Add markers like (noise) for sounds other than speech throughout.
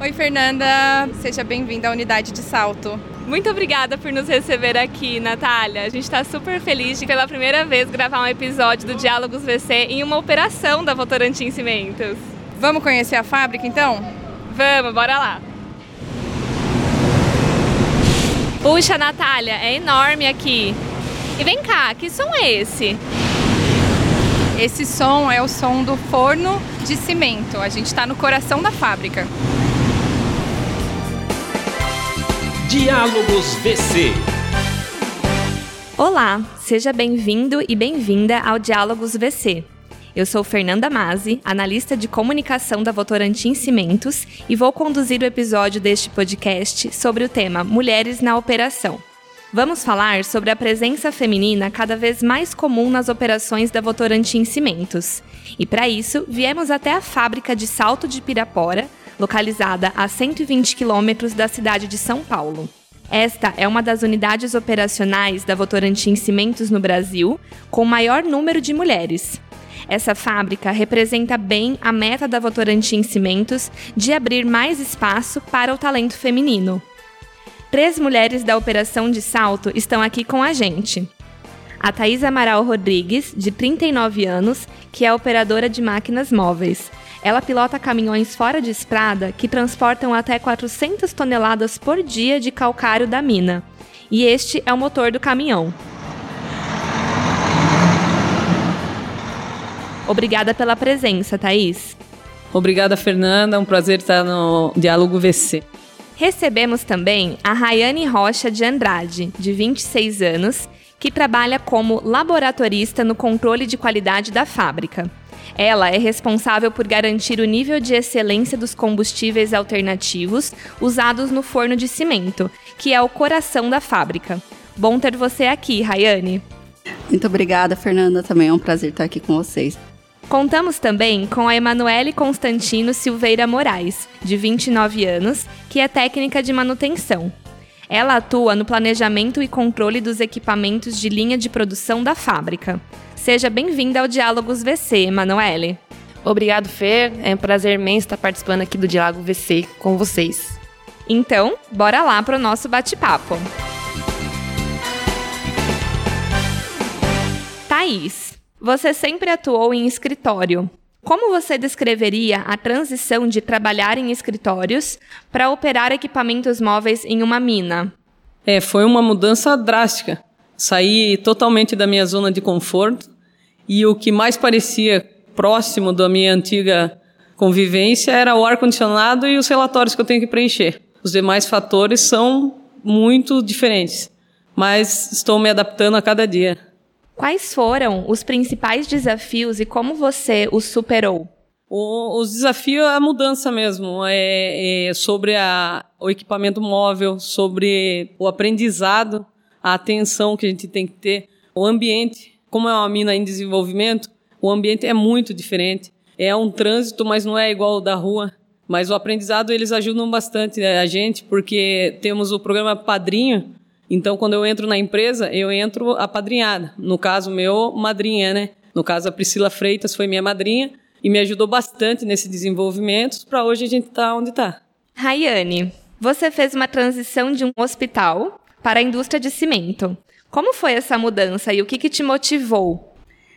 Oi, Fernanda. Seja bem-vinda à unidade de salto. Muito obrigada por nos receber aqui, Natália. A gente está super feliz de pela primeira vez gravar um episódio do Diálogos VC em uma operação da Votorantim Cimentos. Vamos conhecer a fábrica então? Vamos, bora lá. Puxa, Natália, é enorme aqui. E vem cá, que som é esse? Esse som é o som do forno de cimento. A gente está no coração da fábrica. Diálogos VC. Olá, seja bem-vindo e bem-vinda ao Diálogos VC. Eu sou Fernanda Mazzi, analista de comunicação da Votorantim Cimentos, e vou conduzir o episódio deste podcast sobre o tema Mulheres na Operação. Vamos falar sobre a presença feminina cada vez mais comum nas operações da Votorantim Cimentos. E para isso, viemos até a fábrica de Salto de Pirapora, localizada a 120 quilômetros da cidade de São Paulo. Esta é uma das unidades operacionais da Votorantim Cimentos no Brasil, com maior número de mulheres. Essa fábrica representa bem a meta da Votorantim Cimentos de abrir mais espaço para o talento feminino. Três mulheres da operação de salto estão aqui com a gente. A Thais Amaral Rodrigues, de 39 anos, que é operadora de máquinas móveis. Ela pilota caminhões fora de estrada que transportam até 400 toneladas por dia de calcário da mina. E este é o motor do caminhão. Obrigada pela presença, Thaís. Obrigada, Fernanda. É um prazer estar no Diálogo VC. Recebemos também a Rayane Rocha de Andrade, de 26 anos, que trabalha como laboratorista no controle de qualidade da fábrica. Ela é responsável por garantir o nível de excelência dos combustíveis alternativos usados no forno de cimento, que é o coração da fábrica. Bom ter você aqui, Rayane. Muito obrigada, Fernanda. Também é um prazer estar aqui com vocês. Contamos também com a Emanuele Constantino Silveira Moraes, de 29 anos, que é técnica de manutenção. Ela atua no planejamento e controle dos equipamentos de linha de produção da fábrica. Seja bem-vinda ao Diálogos VC, Emanuele. Obrigado, Fer. É um prazer imenso estar participando aqui do Diálogo VC com vocês. Então, bora lá para o nosso bate-papo. Thaís, você sempre atuou em escritório. Como você descreveria a transição de trabalhar em escritórios para operar equipamentos móveis em uma mina? É, foi uma mudança drástica. Saí totalmente da minha zona de conforto e o que mais parecia próximo da minha antiga convivência era o ar-condicionado e os relatórios que eu tenho que preencher. Os demais fatores são muito diferentes, mas estou me adaptando a cada dia. Quais foram os principais desafios e como você os superou? O, os desafios é a mudança mesmo, é, é sobre a, o equipamento móvel, sobre o aprendizado, a atenção que a gente tem que ter, o ambiente. Como é uma mina em desenvolvimento, o ambiente é muito diferente. É um trânsito, mas não é igual ao da rua. Mas o aprendizado eles ajudam bastante né, a gente, porque temos o programa Padrinho, então, quando eu entro na empresa, eu entro apadrinhada. No caso meu, madrinha, né? No caso, a Priscila Freitas foi minha madrinha e me ajudou bastante nesse desenvolvimento para hoje a gente estar tá onde está. Rayane, você fez uma transição de um hospital para a indústria de cimento. Como foi essa mudança e o que, que te motivou?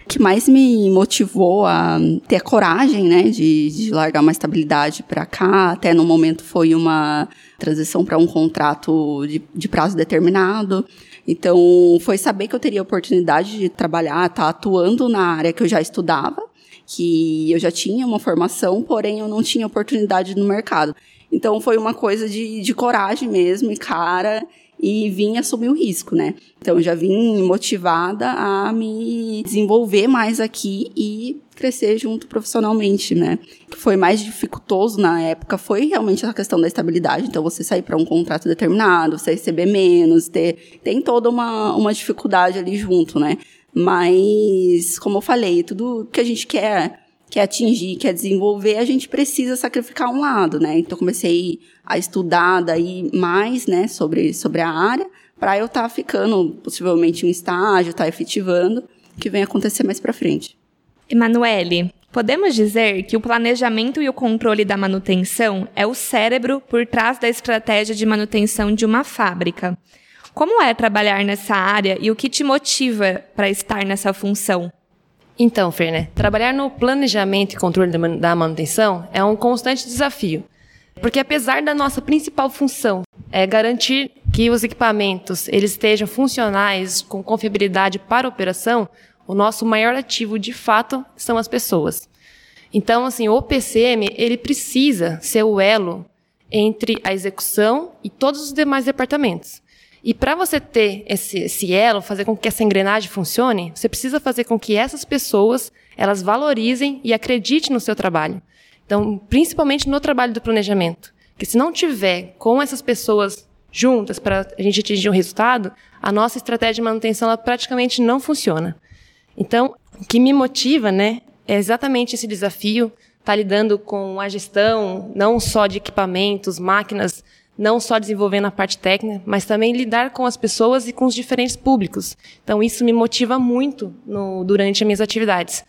O que mais me motivou a ter a coragem, né, de, de largar uma estabilidade para cá, até no momento foi uma transição para um contrato de, de prazo determinado. Então, foi saber que eu teria a oportunidade de trabalhar, estar tá atuando na área que eu já estudava, que eu já tinha uma formação, porém eu não tinha oportunidade no mercado. Então, foi uma coisa de, de coragem mesmo e cara e vim assumir o risco, né? Então já vim motivada a me desenvolver mais aqui e crescer junto profissionalmente, né? O que foi mais dificultoso na época foi realmente a questão da estabilidade. Então você sair para um contrato determinado, você receber menos, ter tem toda uma, uma dificuldade ali junto, né? Mas como eu falei, tudo que a gente quer quer atingir, quer desenvolver, a gente precisa sacrificar um lado, né? Então comecei a estudar daí mais, né, sobre, sobre a área, para eu estar tá ficando possivelmente um estágio, estar tá efetivando, que vem acontecer mais para frente. Emanuele, Podemos dizer que o planejamento e o controle da manutenção é o cérebro por trás da estratégia de manutenção de uma fábrica. Como é trabalhar nessa área e o que te motiva para estar nessa função? Então, Fer, né? Trabalhar no planejamento e controle da manutenção é um constante desafio. Porque apesar da nossa principal função é garantir que os equipamentos eles estejam funcionais com confiabilidade para a operação, o nosso maior ativo de fato são as pessoas. Então, assim, o PCM ele precisa ser o elo entre a execução e todos os demais departamentos. E para você ter esse, esse elo, fazer com que essa engrenagem funcione, você precisa fazer com que essas pessoas elas valorizem e acreditem no seu trabalho. Então, principalmente no trabalho do planejamento. Porque se não tiver com essas pessoas juntas para a gente atingir um resultado, a nossa estratégia de manutenção ela praticamente não funciona. Então, o que me motiva, né, é exatamente esse desafio, tá lidando com a gestão não só de equipamentos, máquinas, não só desenvolvendo a parte técnica, mas também lidar com as pessoas e com os diferentes públicos. Então, isso me motiva muito no, durante as minhas atividades.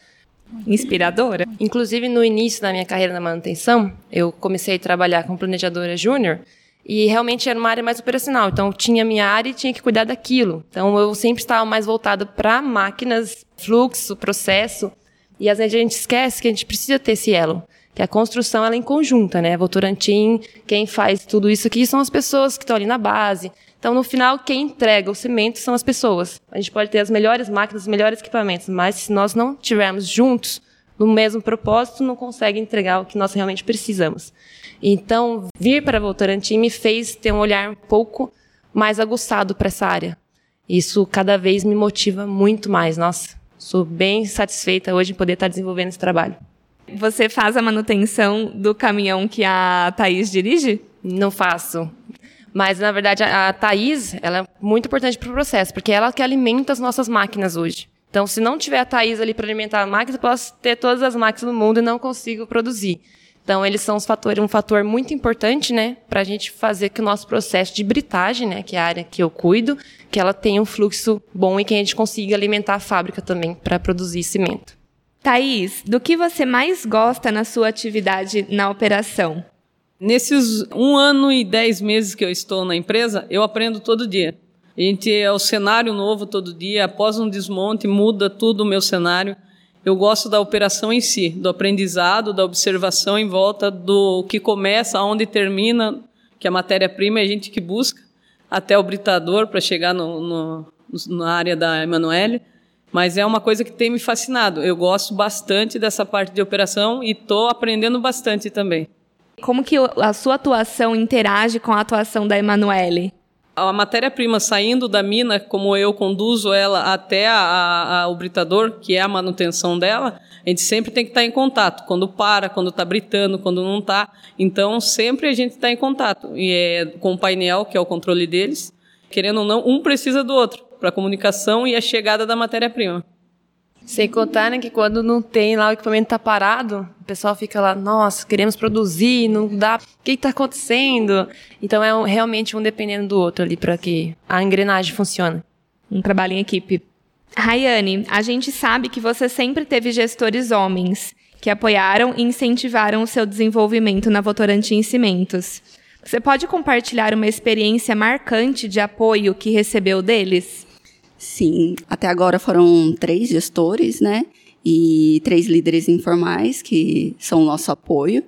Inspiradora. Inclusive, no início da minha carreira na manutenção, eu comecei a trabalhar como planejadora júnior e realmente era uma área mais operacional. Então, eu tinha minha área e tinha que cuidar daquilo. Então, eu sempre estava mais voltado para máquinas, fluxo, processo. E às vezes a gente esquece que a gente precisa ter esse elo que a construção ela é em conjunta, né? Votorantim, quem faz tudo isso aqui são as pessoas que estão ali na base. Então, no final, quem entrega o cimento são as pessoas. A gente pode ter as melhores máquinas, os melhores equipamentos, mas se nós não estivermos juntos no mesmo propósito, não consegue entregar o que nós realmente precisamos. Então, vir para Votorantim me fez ter um olhar um pouco mais aguçado para essa área. Isso cada vez me motiva muito mais. Nossa, sou bem satisfeita hoje em poder estar desenvolvendo esse trabalho. Você faz a manutenção do caminhão que a Thaís dirige? Não faço. Mas, na verdade, a, Thaís ela é muito importante para o processo, porque é ela que alimenta as nossas máquinas hoje. Então, se não tiver a Thaís ali para alimentar a máquina, eu posso ter todas as máquinas do mundo e não consigo produzir. Então, eles são fatores, um fator muito importante, né, para a gente fazer que o nosso processo de britagem, né, que é a área que eu cuido, que ela tenha um fluxo bom e que a gente consiga alimentar a fábrica também para produzir cimento. Thaís, do que você mais gosta na sua atividade na operação? Nesses um ano e dez meses que eu estou na empresa, eu aprendo todo dia. A gente é o cenário novo todo dia. Após um desmonte, muda tudo o meu cenário. Eu gosto da operação em si, do aprendizado, da observação em volta do que começa, aonde termina, que a matéria-prima é a gente que busca, até o britador para chegar no, no, na área da Emanuele. Mas é uma coisa que tem me fascinado. Eu gosto bastante dessa parte de operação e estou aprendendo bastante também. Como que a sua atuação interage com a atuação da Emanuele? A matéria-prima saindo da mina, como eu conduzo ela até a, a, a, o britador, que é a manutenção dela, a gente sempre tem que estar em contato. Quando para, quando está britando, quando não está. Então, sempre a gente está em contato. E é com o painel, que é o controle deles. Querendo ou não, um precisa do outro para a comunicação e a chegada da matéria-prima. Sem contar né, que quando não tem lá o equipamento está parado, o pessoal fica lá, nossa, queremos produzir, não dá, o que está acontecendo? Então é um, realmente um dependendo do outro ali para que a engrenagem funcione. Um trabalho em equipe. Rayane, a gente sabe que você sempre teve gestores homens que apoiaram e incentivaram o seu desenvolvimento na Votorantim Cimentos. Você pode compartilhar uma experiência marcante de apoio que recebeu deles? Sim, até agora foram três gestores, né? E três líderes informais que são o nosso apoio.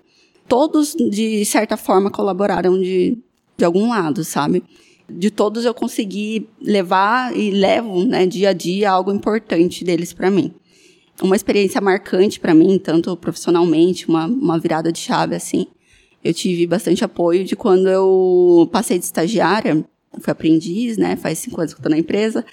Todos, de certa forma, colaboraram de, de algum lado, sabe? De todos eu consegui levar e levo, né, dia a dia, algo importante deles para mim. Uma experiência marcante para mim, tanto profissionalmente, uma, uma virada de chave, assim. Eu tive bastante apoio de quando eu passei de estagiária, fui aprendiz, né, faz cinco anos que eu tô na empresa,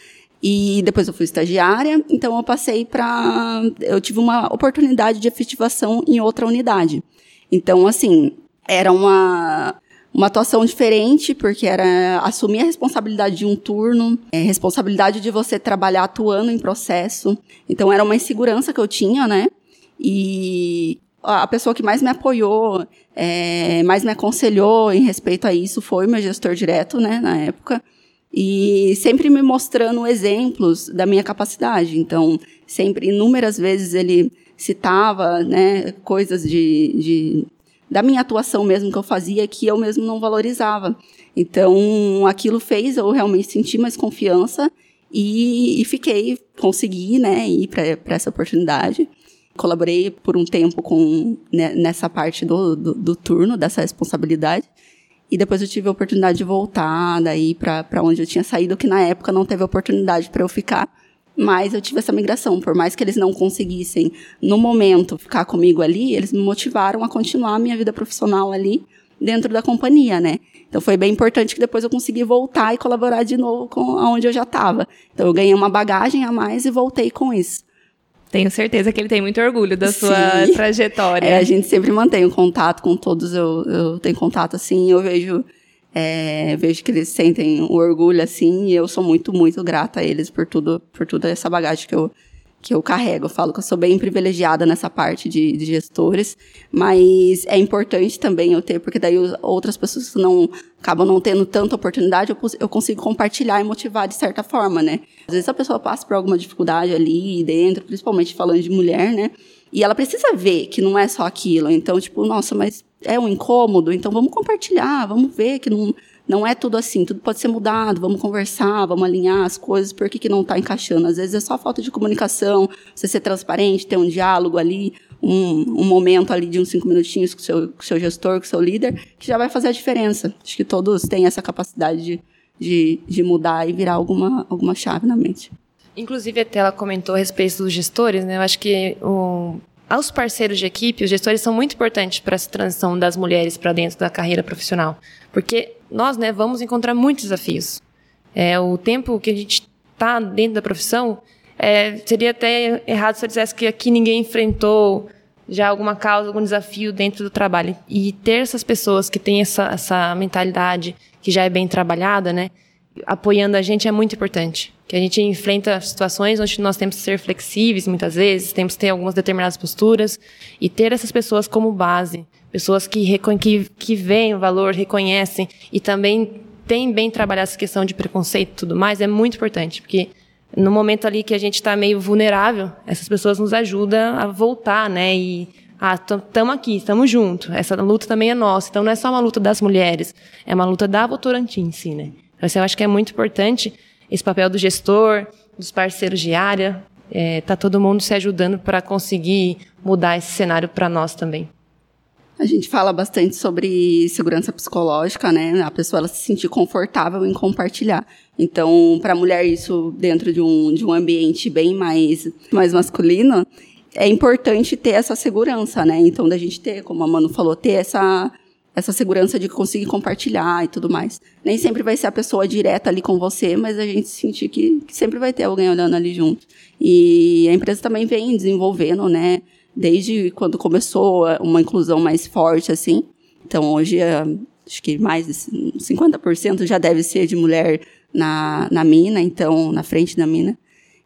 e depois eu fui estagiária, então eu passei para. Eu tive uma oportunidade de efetivação em outra unidade. Então, assim, era uma, uma atuação diferente, porque era assumir a responsabilidade de um turno, é, responsabilidade de você trabalhar atuando em processo. Então, era uma insegurança que eu tinha, né? E a pessoa que mais me apoiou, é, mais me aconselhou em respeito a isso foi meu gestor direto, né, na época e sempre me mostrando exemplos da minha capacidade. Então, sempre, inúmeras vezes, ele citava, né, coisas de, de da minha atuação mesmo que eu fazia que eu mesmo não valorizava. Então, aquilo fez eu realmente sentir mais confiança e, e fiquei, consegui, né, ir para essa oportunidade. Colaborei por um tempo com né, nessa parte do, do, do, turno, dessa responsabilidade. E depois eu tive a oportunidade de voltar daí para onde eu tinha saído, que na época não teve oportunidade para eu ficar. Mas eu tive essa migração. Por mais que eles não conseguissem, no momento, ficar comigo ali, eles me motivaram a continuar a minha vida profissional ali dentro da companhia, né? Então foi bem importante que depois eu consegui voltar e colaborar de novo com onde eu já estava. Então eu ganhei uma bagagem a mais e voltei com isso. Tenho certeza que ele tem muito orgulho da sua trajetória. É, a gente sempre mantém o contato com todos, eu, eu tenho contato assim, eu vejo é, vejo que eles sentem um orgulho assim, e eu sou muito, muito grata a eles por tudo, por toda essa bagagem que eu, que eu carrego. Eu falo que eu sou bem privilegiada nessa parte de, de gestores, mas é importante também eu ter, porque daí outras pessoas que não acabam não tendo tanta oportunidade, eu, eu consigo compartilhar e motivar de certa forma, né? Às vezes a pessoa passa por alguma dificuldade ali dentro, principalmente falando de mulher, né? E ela precisa ver que não é só aquilo. Então, tipo, nossa, mas é um incômodo, então vamos compartilhar, vamos ver que não, não é tudo assim, tudo pode ser mudado, vamos conversar, vamos alinhar as coisas, por que, que não está encaixando? Às vezes é só falta de comunicação, você ser transparente, ter um diálogo ali, um, um momento ali de uns cinco minutinhos com o seu, com seu gestor, com o seu líder, que já vai fazer a diferença. Acho que todos têm essa capacidade de, de, de mudar e virar alguma, alguma chave na mente. Inclusive, até ela comentou a respeito dos gestores, né? Eu acho que o, aos parceiros de equipe, os gestores são muito importantes para essa transição das mulheres para dentro da carreira profissional. Porque nós, né, vamos encontrar muitos desafios. É, o tempo que a gente está dentro da profissão, é, seria até errado se eu dissesse que aqui ninguém enfrentou já alguma causa, algum desafio dentro do trabalho. E ter essas pessoas que têm essa, essa mentalidade que já é bem trabalhada, né, apoiando a gente é muito importante. Que a gente enfrenta situações onde nós temos que ser flexíveis muitas vezes, temos que ter algumas determinadas posturas e ter essas pessoas como base, pessoas que, que, que veem o valor, reconhecem e também têm bem trabalhado essa questão de preconceito e tudo mais, é muito importante, porque no momento ali que a gente está meio vulnerável, essas pessoas nos ajudam a voltar, né? E ah, estamos aqui, estamos juntos. Essa luta também é nossa. Então não é só uma luta das mulheres, é uma luta da Votorantim em si, né? Então, eu acho que é muito importante esse papel do gestor, dos parceiros de área, é, tá todo mundo se ajudando para conseguir mudar esse cenário para nós também. A gente fala bastante sobre segurança psicológica, né? A pessoa ela se sentir confortável em compartilhar. Então, para a mulher isso dentro de um, de um ambiente bem mais mais masculino, é importante ter essa segurança, né? Então, da gente ter, como a Manu falou, ter essa essa segurança de conseguir compartilhar e tudo mais. Nem sempre vai ser a pessoa direta ali com você, mas a gente sentir que, que sempre vai ter alguém olhando ali junto. E a empresa também vem desenvolvendo, né? Desde quando começou uma inclusão mais forte, assim. Então, hoje, é, acho que mais de 50% já deve ser de mulher na, na mina, então, na frente da mina.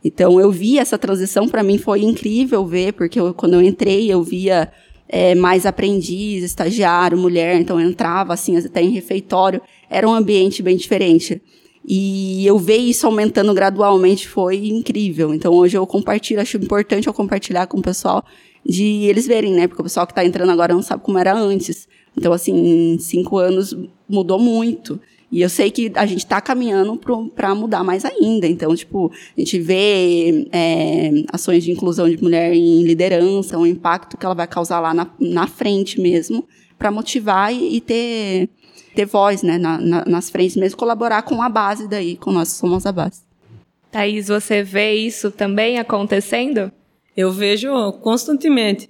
Então, eu vi essa transição, para mim foi incrível ver, porque eu, quando eu entrei, eu via é, mais aprendiz, estagiário, mulher, então eu entrava assim até em refeitório, era um ambiente bem diferente. E eu ver isso aumentando gradualmente foi incrível. Então hoje eu compartilho, acho importante eu compartilhar com o pessoal de eles verem, né? Porque o pessoal que está entrando agora não sabe como era antes. Então, assim, em cinco anos mudou muito. E eu sei que a gente está caminhando para mudar mais ainda. Então, tipo, a gente vê é, ações de inclusão de mulher em liderança, o impacto que ela vai causar lá na, na frente mesmo, para motivar e, e, ter, ter voz né, na, na, nas frentes mesmo, colaborar com a base daí, com nós somos a base. Thaís, você vê isso também acontecendo? Eu vejo constantemente.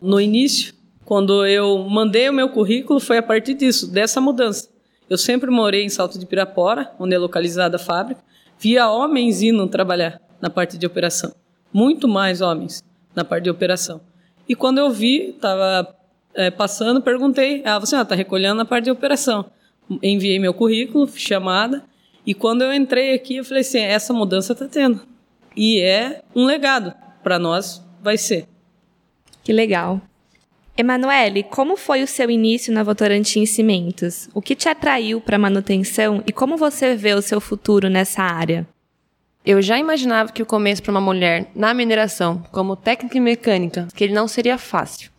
No início, quando eu mandei o meu currículo, foi a partir disso, dessa mudança eu sempre morei em Salto de Pirapora, onde é localizada a fábrica. Via homens indo trabalhar na parte de operação. Muito mais homens na parte de operação. E quando eu vi, estava é, passando, perguntei. Ah, você está recolhendo na parte de operação. Enviei meu currículo, chamada. E quando eu entrei aqui, eu falei assim: essa mudança está tendo. E é um legado. Para nós, vai ser. Que legal. Emanuele, como foi o seu início na Votorantim Cimentos? O que te atraiu para a manutenção e como você vê o seu futuro nessa área? Eu já imaginava que o começo para uma mulher na mineração, como técnica e mecânica, que ele não seria fácil.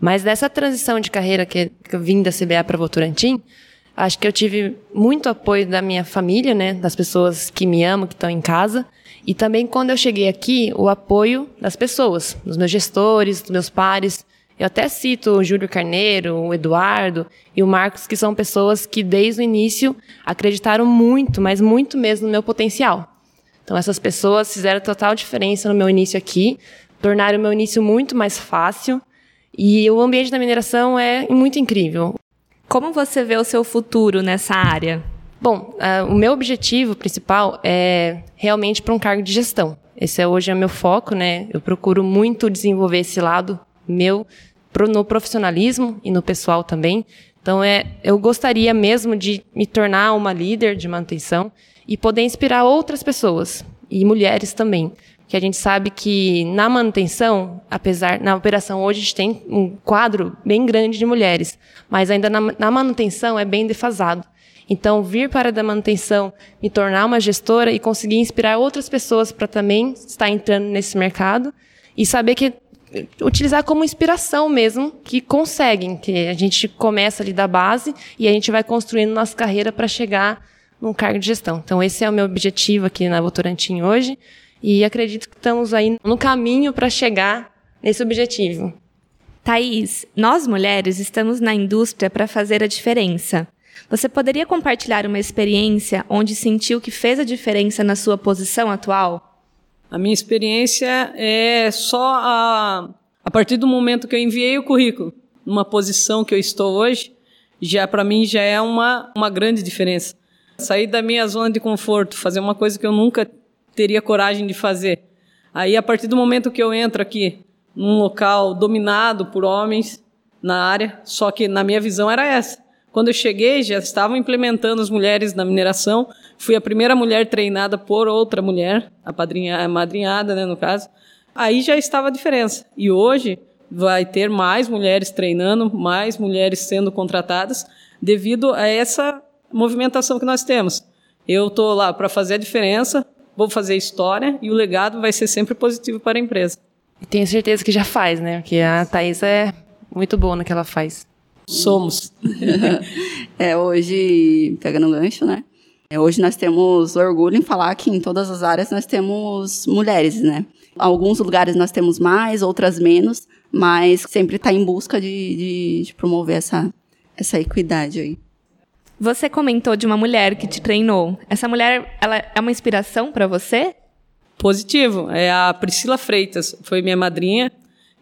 Mas dessa transição de carreira que, eu vim da CBA para Votorantim, acho que eu tive muito apoio da minha família, né, das pessoas que me amam, que estão em casa, e também quando eu cheguei aqui, o apoio das pessoas, dos meus gestores, dos meus pares. Eu até cito o Júlio Carneiro, o Eduardo e o Marcos, que são pessoas que desde o início acreditaram muito, mas muito mesmo no meu potencial. Então essas pessoas fizeram total diferença no meu início aqui, tornaram o meu início muito mais fácil e o ambiente da mineração é muito incrível. Como você vê o seu futuro nessa área? Bom, uh, o meu objetivo principal é realmente para um cargo de gestão. Esse é hoje é o meu foco, né? Eu procuro muito desenvolver esse lado meu no profissionalismo e no pessoal também. Então, é, eu gostaria mesmo de me tornar uma líder de manutenção e poder inspirar outras pessoas e mulheres também. Que a gente sabe que na manutenção, apesar na operação hoje a gente tem um quadro bem grande de mulheres, mas ainda na, na manutenção é bem defasado. Então, vir para a manutenção, me tornar uma gestora e conseguir inspirar outras pessoas para também estar entrando nesse mercado e saber que utilizar como inspiração mesmo, que conseguem, que a gente começa ali da base e a gente vai construindo nossa carreira para chegar num cargo de gestão. Então, esse é o meu objetivo aqui na Votorantim hoje e acredito que estamos aí no caminho para chegar nesse objetivo. Thaís, nós mulheres estamos na indústria para fazer a diferença. Você poderia compartilhar uma experiência onde sentiu que fez a diferença na sua posição atual? A minha experiência é só a, a partir do momento que eu enviei o currículo, numa posição que eu estou hoje, já para mim já é uma, uma grande diferença. Sair da minha zona de conforto, fazer uma coisa que eu nunca teria coragem de fazer. Aí, a partir do momento que eu entro aqui, num local dominado por homens na área, só que na minha visão era essa. Quando eu cheguei, já estavam implementando as mulheres na mineração. Fui a primeira mulher treinada por outra mulher, a, padrinha, a madrinhada, né, no caso. Aí já estava a diferença. E hoje vai ter mais mulheres treinando, mais mulheres sendo contratadas, devido a essa movimentação que nós temos. Eu estou lá para fazer a diferença, vou fazer história e o legado vai ser sempre positivo para a empresa. Tenho certeza que já faz, né? Porque a Thaís é muito boa no que ela faz. Somos. (laughs) é, hoje, pegando o gancho, né? É, hoje nós temos orgulho em falar que em todas as áreas nós temos mulheres, né? Alguns lugares nós temos mais, outras menos, mas sempre está em busca de, de, de, promover essa, essa equidade aí. Você comentou de uma mulher que te treinou. Essa mulher, ela é uma inspiração para você? Positivo. É a Priscila Freitas, foi minha madrinha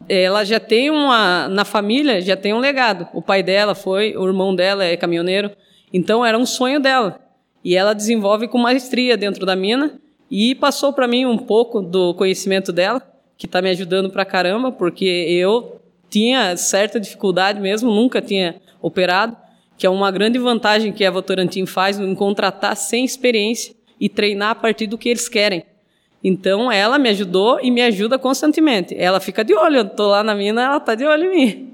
ela já tem uma na família já tem um legado. O pai dela foi, o irmão dela é caminhoneiro, então era um sonho dela. E ela desenvolve com maestria dentro da mina e passou para mim um pouco do conhecimento dela, que está me ajudando para caramba, porque eu tinha certa dificuldade mesmo, nunca tinha operado, que é uma grande vantagem que a Votorantim faz em contratar sem experiência e treinar a partir do que eles querem. Então ela me ajudou e me ajuda constantemente. Ela fica de olho, eu tô lá na mina, ela tá de olho em mim.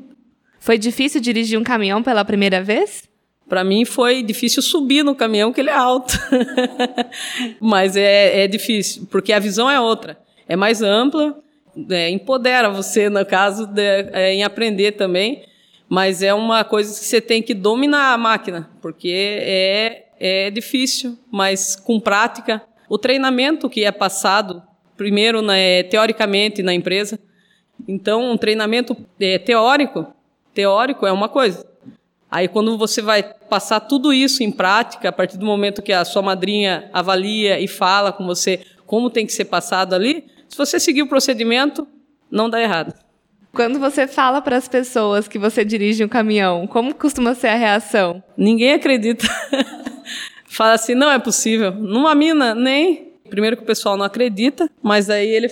Foi difícil dirigir um caminhão pela primeira vez? Para mim foi difícil subir no caminhão, que ele é alto. (laughs) Mas é, é difícil, porque a visão é outra. É mais ampla, é, empodera você, no caso, de, é, em aprender também. Mas é uma coisa que você tem que dominar a máquina, porque é, é difícil, mas com prática o treinamento que é passado, primeiro, né, teoricamente na empresa. Então, um treinamento é, teórico, teórico é uma coisa. Aí, quando você vai passar tudo isso em prática, a partir do momento que a sua madrinha avalia e fala com você como tem que ser passado ali, se você seguir o procedimento, não dá errado. Quando você fala para as pessoas que você dirige um caminhão, como costuma ser a reação? Ninguém acredita. (laughs) fala assim, não é possível. Numa mina, nem. Primeiro que o pessoal não acredita, mas aí ele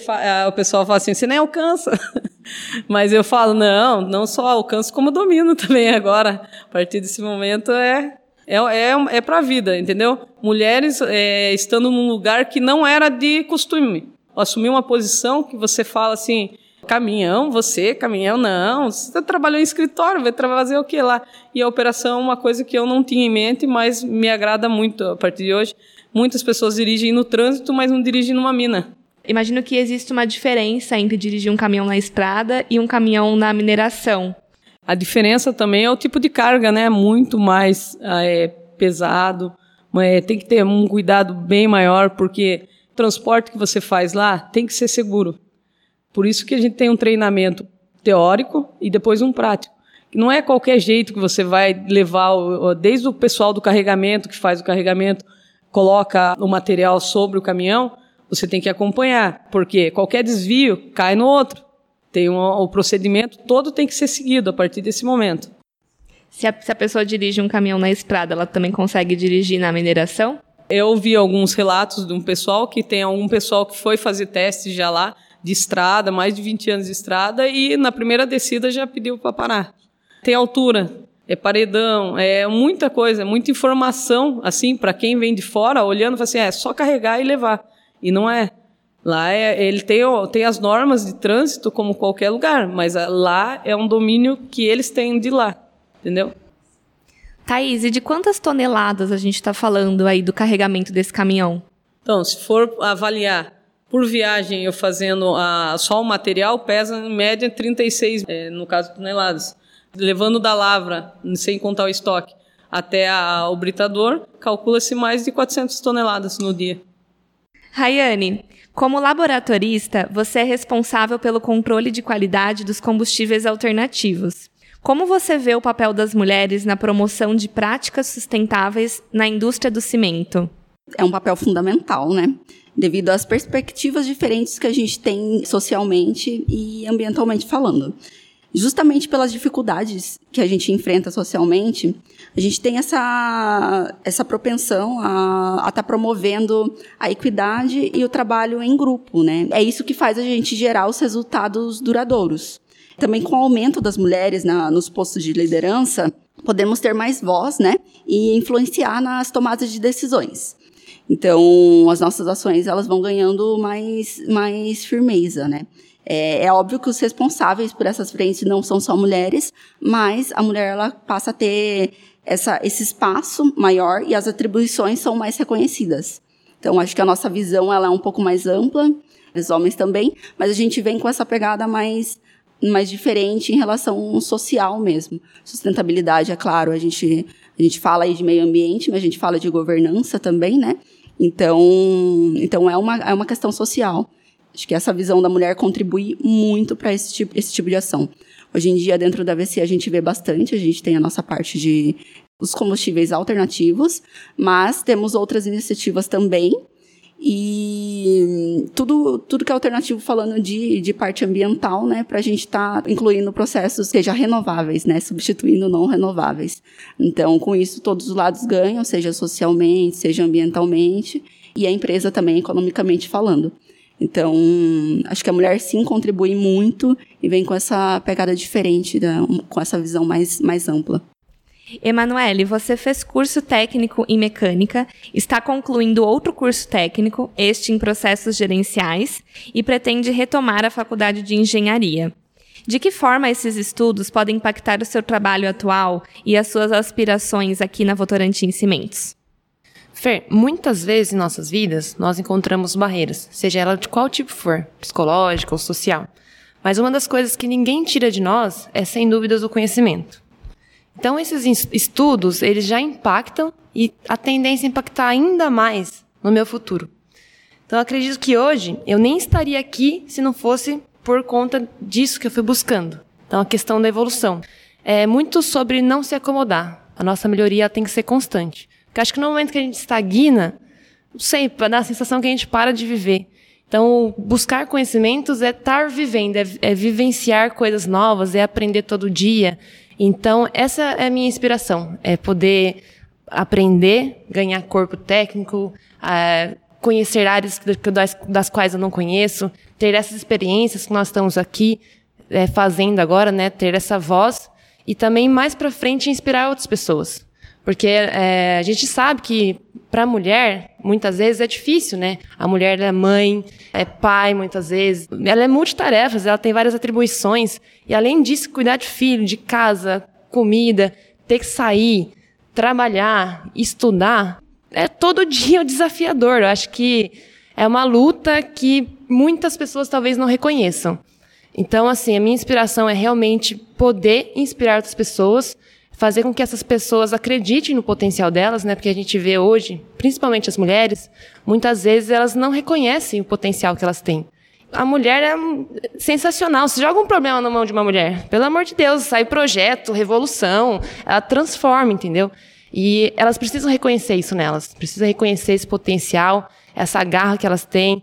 o pessoal fala assim, você nem alcança. (laughs) mas eu falo, não, não só alcanço, como domino (laughs) também agora. A partir desse momento é é, é, é para vida, entendeu? Mulheres é, estando num lugar que não era de costume. Assumir uma posição que você fala assim, caminhão, você, caminhão, não. Você trabalhou em escritório, vai fazer o que lá? E a operação é uma coisa que eu não tinha em mente, mas me agrada muito a partir de hoje. Muitas pessoas dirigem no trânsito, mas não dirigem numa mina. Imagino que existe uma diferença entre dirigir um caminhão na estrada e um caminhão na mineração. A diferença também é o tipo de carga, né? Muito mais ah, é, pesado, mas tem que ter um cuidado bem maior, porque o transporte que você faz lá tem que ser seguro. Por isso que a gente tem um treinamento teórico e depois um prático. Não é qualquer jeito que você vai levar, desde o pessoal do carregamento, que faz o carregamento, coloca o material sobre o caminhão, você tem que acompanhar, porque qualquer desvio cai no outro. Tem um, o procedimento todo tem que ser seguido a partir desse momento. Se a, se a pessoa dirige um caminhão na estrada, ela também consegue dirigir na mineração? Eu ouvi alguns relatos de um pessoal que tem algum pessoal que foi fazer testes já lá de estrada, mais de 20 anos de estrada, e na primeira descida já pediu para parar. Tem altura, é paredão, é muita coisa, muita informação, assim, para quem vem de fora, olhando, fala assim, é só carregar e levar. E não é. Lá é, ele tem, tem as normas de trânsito como qualquer lugar, mas lá é um domínio que eles têm de lá, entendeu? Thaís, e de quantas toneladas a gente está falando aí do carregamento desse caminhão? Então, se for avaliar por viagem, eu fazendo a, só o material, pesa em média 36, é, no caso, toneladas. Levando da lavra, sem contar o estoque, até a, o britador, calcula-se mais de 400 toneladas no dia. Rayane, como laboratorista, você é responsável pelo controle de qualidade dos combustíveis alternativos. Como você vê o papel das mulheres na promoção de práticas sustentáveis na indústria do cimento? É um papel fundamental, né? Devido às perspectivas diferentes que a gente tem socialmente e ambientalmente falando justamente pelas dificuldades que a gente enfrenta socialmente, a gente tem essa, essa propensão a estar tá promovendo a equidade e o trabalho em grupo, né? É isso que faz a gente gerar os resultados duradouros. Também com o aumento das mulheres na, nos postos de liderança, podemos ter mais voz, né? E influenciar nas tomadas de decisões. Então, as nossas ações elas vão ganhando mais, mais firmeza, né? É, é, óbvio que os responsáveis por essas frentes não são só mulheres, mas a mulher ela passa a ter essa, esse espaço maior e as atribuições são mais reconhecidas. Então, acho que a nossa visão ela é um pouco mais ampla, os homens também, mas a gente vem com essa pegada mais mais diferente em relação social mesmo. Sustentabilidade, é claro, a gente a gente fala aí de meio ambiente, mas a gente fala de governança também, né? Então, então é uma é uma questão social. Acho que essa visão da mulher contribui muito para esse tipo, esse tipo de ação. Hoje em dia, dentro da VC, a gente vê bastante, a gente tem a nossa parte de os combustíveis alternativos, mas temos outras iniciativas também. E tudo, tudo que é alternativo falando de, de parte ambiental, né, para a gente estar tá incluindo processos seja renováveis, né, substituindo não renováveis. Então, com isso, todos os lados ganham, seja socialmente, seja ambientalmente, e a empresa também economicamente falando. Então, acho que a mulher sim contribui muito e vem com essa pegada diferente, da, com essa visão mais, mais ampla. Emanuele, você fez curso técnico em mecânica, está concluindo outro curso técnico, este em processos gerenciais, e pretende retomar a faculdade de engenharia. De que forma esses estudos podem impactar o seu trabalho atual e as suas aspirações aqui na Votorantim Cimentos? Fer, muitas vezes em nossas vidas nós encontramos barreiras, seja ela de qual tipo for, psicológica ou social. Mas uma das coisas que ninguém tira de nós é, sem dúvidas, o conhecimento. Então, esses estudos, eles já impactam e a tendência é impactar ainda mais no meu futuro. Então, acredito que hoje eu nem estaria aqui se não fosse por conta disso que eu fui buscando. Então, a questão da evolução. É muito sobre não se acomodar. A nossa melhoria tem que ser constante. Porque acho que no momento que a gente estagna, não sei, dá a sensação que a gente para de viver. Então, buscar conhecimentos é estar vivendo, é, é vivenciar coisas novas, é aprender todo dia. Então, essa é a minha inspiração, é poder aprender, ganhar corpo técnico, é, conhecer áreas das, das, quais eu não conheço, ter essas experiências que nós estamos aqui é, fazendo agora, né, ter essa voz e também mais para frente inspirar outras pessoas. Porque é, a gente sabe que para a mulher, muitas vezes é difícil, né? A mulher é mãe, é pai, muitas vezes. Ela é multitarefas, ela tem várias atribuições. E além disso, cuidar de filho, de casa, comida, ter que sair, trabalhar, estudar, é todo dia (laughs) desafiador. Eu acho que é uma luta que muitas pessoas talvez não reconheçam. Então, assim, a minha inspiração é realmente poder inspirar outras pessoas, fazer com que essas pessoas acreditem no potencial delas, né? Porque a gente vê hoje, principalmente as mulheres, muitas vezes elas não reconhecem o potencial que elas têm. A mulher é sensacional. Se joga um problema na mão de uma mulher, pelo amor de Deus, sai projeto, revolução, ela transforma, entendeu? E elas precisam reconhecer isso nelas, precisam reconhecer esse potencial, essa garra que elas têm,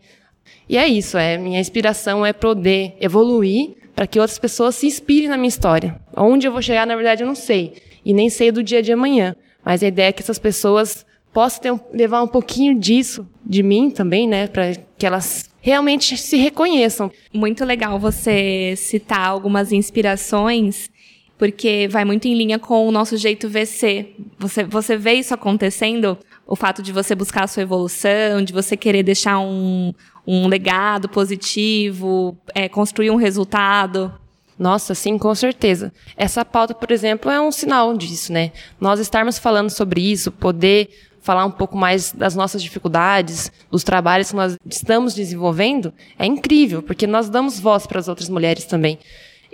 e é isso, é minha inspiração é poder evoluir para que outras pessoas se inspirem na minha história. Onde eu vou chegar, na verdade, eu não sei. E nem sei do dia de amanhã. Mas a ideia é que essas pessoas possam ter, levar um pouquinho disso de mim também, né? Para que elas realmente se reconheçam. Muito legal você citar algumas inspirações, porque vai muito em linha com o nosso jeito VC. Você, você vê isso acontecendo, o fato de você buscar a sua evolução, de você querer deixar um, um legado positivo, é, construir um resultado? Nossa, sim, com certeza. Essa pauta, por exemplo, é um sinal disso, né? Nós estarmos falando sobre isso, poder falar um pouco mais das nossas dificuldades, dos trabalhos que nós estamos desenvolvendo, é incrível, porque nós damos voz para as outras mulheres também.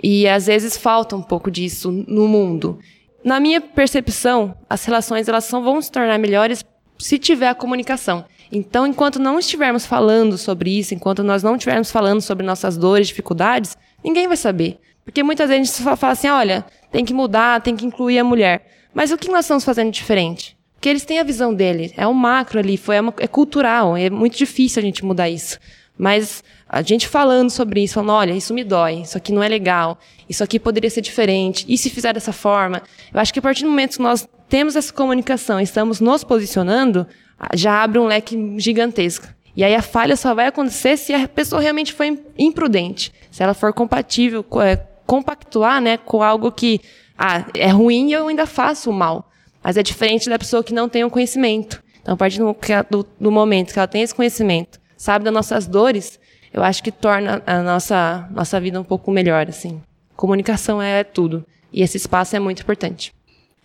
E às vezes falta um pouco disso no mundo. Na minha percepção, as relações elas só vão se tornar melhores se tiver a comunicação. Então, enquanto não estivermos falando sobre isso, enquanto nós não estivermos falando sobre nossas dores, dificuldades, ninguém vai saber. Porque muitas vezes a gente fala assim: olha, tem que mudar, tem que incluir a mulher. Mas o que nós estamos fazendo diferente? Porque eles têm a visão deles, é um macro ali, foi uma, é cultural, é muito difícil a gente mudar isso. Mas a gente falando sobre isso, falando, olha, isso me dói, isso aqui não é legal, isso aqui poderia ser diferente, e se fizer dessa forma? Eu acho que a partir do momento que nós temos essa comunicação, estamos nos posicionando, já abre um leque gigantesco. E aí a falha só vai acontecer se a pessoa realmente foi imprudente, se ela for compatível, é, compactuar né, com algo que ah, é ruim e eu ainda faço o mal. Mas é diferente da pessoa que não tem o conhecimento. Então, a partir do, do, do momento que ela tem esse conhecimento, sabe das nossas dores, eu acho que torna a nossa, nossa vida um pouco melhor. Assim. Comunicação é tudo. E esse espaço é muito importante.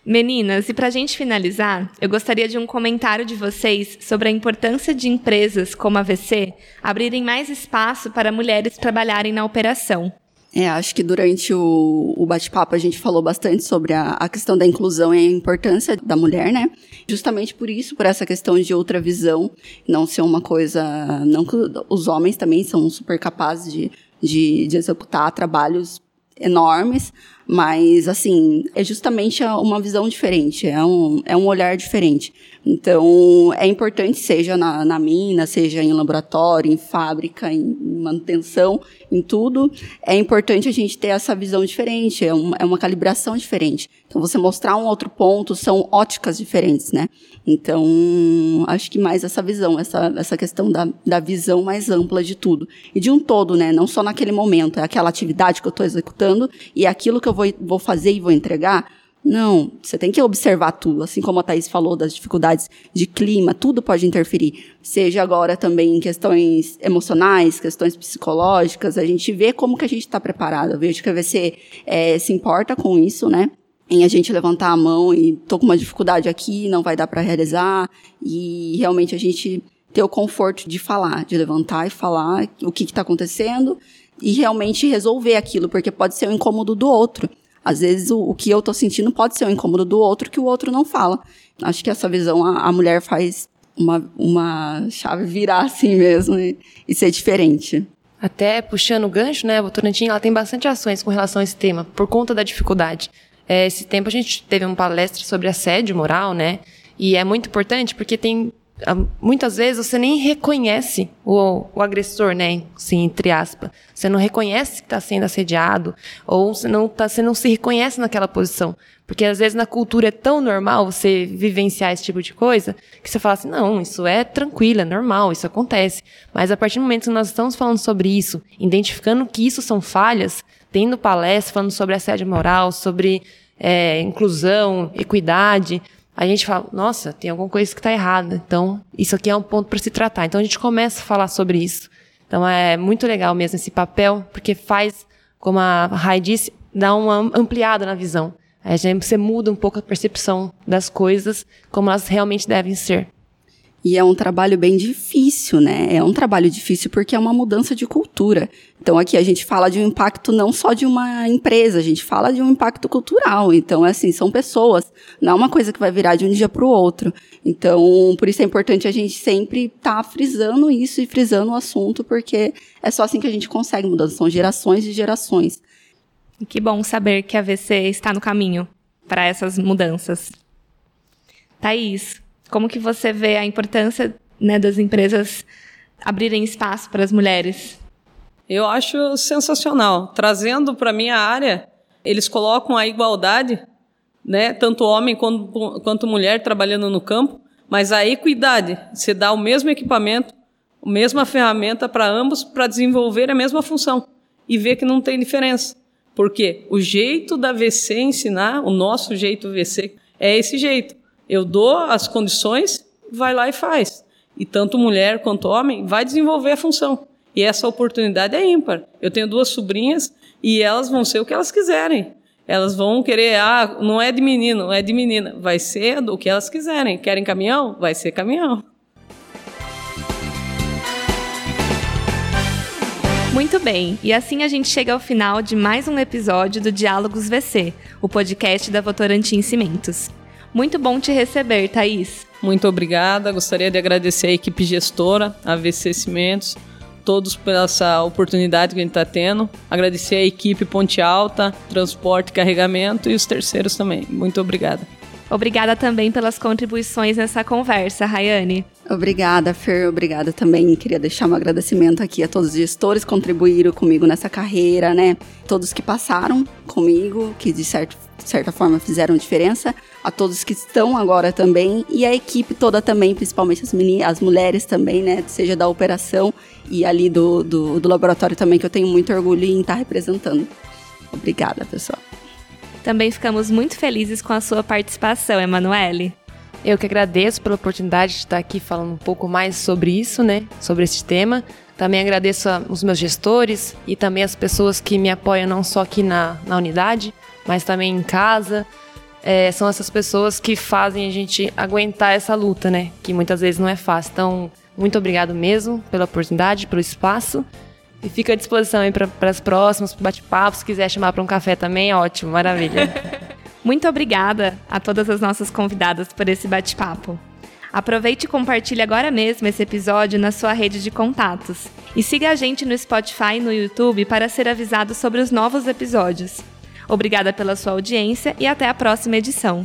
Meninas, e para a gente finalizar, eu gostaria de um comentário de vocês sobre a importância de empresas como a VC abrirem mais espaço para mulheres trabalharem na operação. É, acho que durante o, o bate-papo a gente falou bastante sobre a, a, questão da inclusão e a importância da mulher, né? Justamente por isso, por essa questão de outra visão, não ser uma coisa. Não que os homens também são super capazes de, de, de executar trabalhos enormes, mas, assim, é justamente uma visão diferente, é um, é um olhar diferente. Então, é importante, seja na, na mina, seja em laboratório, em fábrica, em manutenção, em tudo, é importante a gente ter essa visão diferente, é uma, é uma calibração diferente. Então, você mostrar um outro ponto, são óticas diferentes, né? Então, acho que mais essa visão, essa, essa questão da, da visão mais ampla de tudo. E de um todo, né? Não só naquele momento, é aquela atividade que eu estou executando e aquilo que eu vou, vou fazer e vou entregar, não, você tem que observar tudo, assim como a Thaís falou das dificuldades de clima, tudo pode interferir. Seja agora também em questões emocionais, questões psicológicas, a gente vê como que a gente está preparado. Eu vejo que a VC é, se importa com isso, né? Em a gente levantar a mão e tô com uma dificuldade aqui, não vai dar para realizar, e realmente a gente ter o conforto de falar, de levantar e falar o que está acontecendo e realmente resolver aquilo, porque pode ser o incômodo do outro. Às vezes o, o que eu tô sentindo pode ser o incômodo do outro que o outro não fala. Acho que essa visão a, a mulher faz uma, uma chave virar assim mesmo e, e ser diferente. Até puxando o gancho, né, a Votorantim, ela tem bastante ações com relação a esse tema, por conta da dificuldade. É, esse tempo a gente teve uma palestra sobre assédio moral, né, e é muito importante porque tem muitas vezes você nem reconhece o, o agressor, né? Sim, entre aspas. Você não reconhece que está sendo assediado, ou você não, tá, você não se reconhece naquela posição. Porque às vezes na cultura é tão normal você vivenciar esse tipo de coisa, que você fala assim, não, isso é tranquilo, é normal, isso acontece. Mas a partir do momento que nós estamos falando sobre isso, identificando que isso são falhas, tendo palestra falando sobre assédio moral, sobre é, inclusão, equidade, a gente fala, nossa, tem alguma coisa que está errada. Então, isso aqui é um ponto para se tratar. Então, a gente começa a falar sobre isso. Então, é muito legal mesmo esse papel, porque faz, como a Rai disse, dá uma ampliada na visão. Aí você muda um pouco a percepção das coisas como elas realmente devem ser. E é um trabalho bem difícil, né? É um trabalho difícil porque é uma mudança de cultura. Então aqui a gente fala de um impacto não só de uma empresa, a gente fala de um impacto cultural. Então, assim, são pessoas, não é uma coisa que vai virar de um dia para o outro. Então, por isso é importante a gente sempre estar tá frisando isso e frisando o assunto, porque é só assim que a gente consegue mudança. São gerações e gerações. Que bom saber que a VC está no caminho para essas mudanças. Thaís, como que você vê a importância né, das empresas abrirem espaço para as mulheres? Eu acho sensacional. Trazendo para minha área, eles colocam a igualdade, né, tanto homem quanto, quanto mulher trabalhando no campo, mas a equidade, você dá o mesmo equipamento, a mesma ferramenta para ambos para desenvolver a mesma função e ver que não tem diferença. Porque o jeito da VC ensinar, o nosso jeito VC, é esse jeito. Eu dou as condições, vai lá e faz. E tanto mulher quanto homem vai desenvolver a função. E essa oportunidade é ímpar. Eu tenho duas sobrinhas e elas vão ser o que elas quiserem. Elas vão querer, ah, não é de menino, não é de menina. Vai ser o que elas quiserem. Querem caminhão? Vai ser caminhão. Muito bem, e assim a gente chega ao final de mais um episódio do Diálogos VC, o podcast da Votorantim Cimentos. Muito bom te receber, Thaís. Muito obrigada. Gostaria de agradecer a equipe gestora, a VC Cimentos, todos por essa oportunidade que a gente está tendo. Agradecer a equipe Ponte Alta, Transporte e Carregamento e os terceiros também. Muito obrigada. Obrigada também pelas contribuições nessa conversa, Rayane. Obrigada, Fer. Obrigada também. Queria deixar um agradecimento aqui a todos os gestores que contribuíram comigo nessa carreira, né? Todos que passaram comigo, que de certo, certa forma fizeram diferença. A todos que estão agora também. E a equipe toda também, principalmente as, meninas, as mulheres também, né? Seja da operação e ali do, do, do laboratório também, que eu tenho muito orgulho em estar representando. Obrigada, pessoal. Também ficamos muito felizes com a sua participação, Emanuele. Eu que agradeço pela oportunidade de estar aqui falando um pouco mais sobre isso, né? Sobre esse tema. Também agradeço os meus gestores e também as pessoas que me apoiam não só aqui na, na unidade, mas também em casa. É, são essas pessoas que fazem a gente aguentar essa luta, né? Que muitas vezes não é fácil. Então, muito obrigado mesmo pela oportunidade, pelo espaço. E fica à disposição aí para as próximas, bate-papos. Se quiser chamar para um café também, ótimo, maravilha. (laughs) Muito obrigada a todas as nossas convidadas por esse bate-papo. Aproveite e compartilhe agora mesmo esse episódio na sua rede de contatos. E siga a gente no Spotify e no YouTube para ser avisado sobre os novos episódios. Obrigada pela sua audiência e até a próxima edição.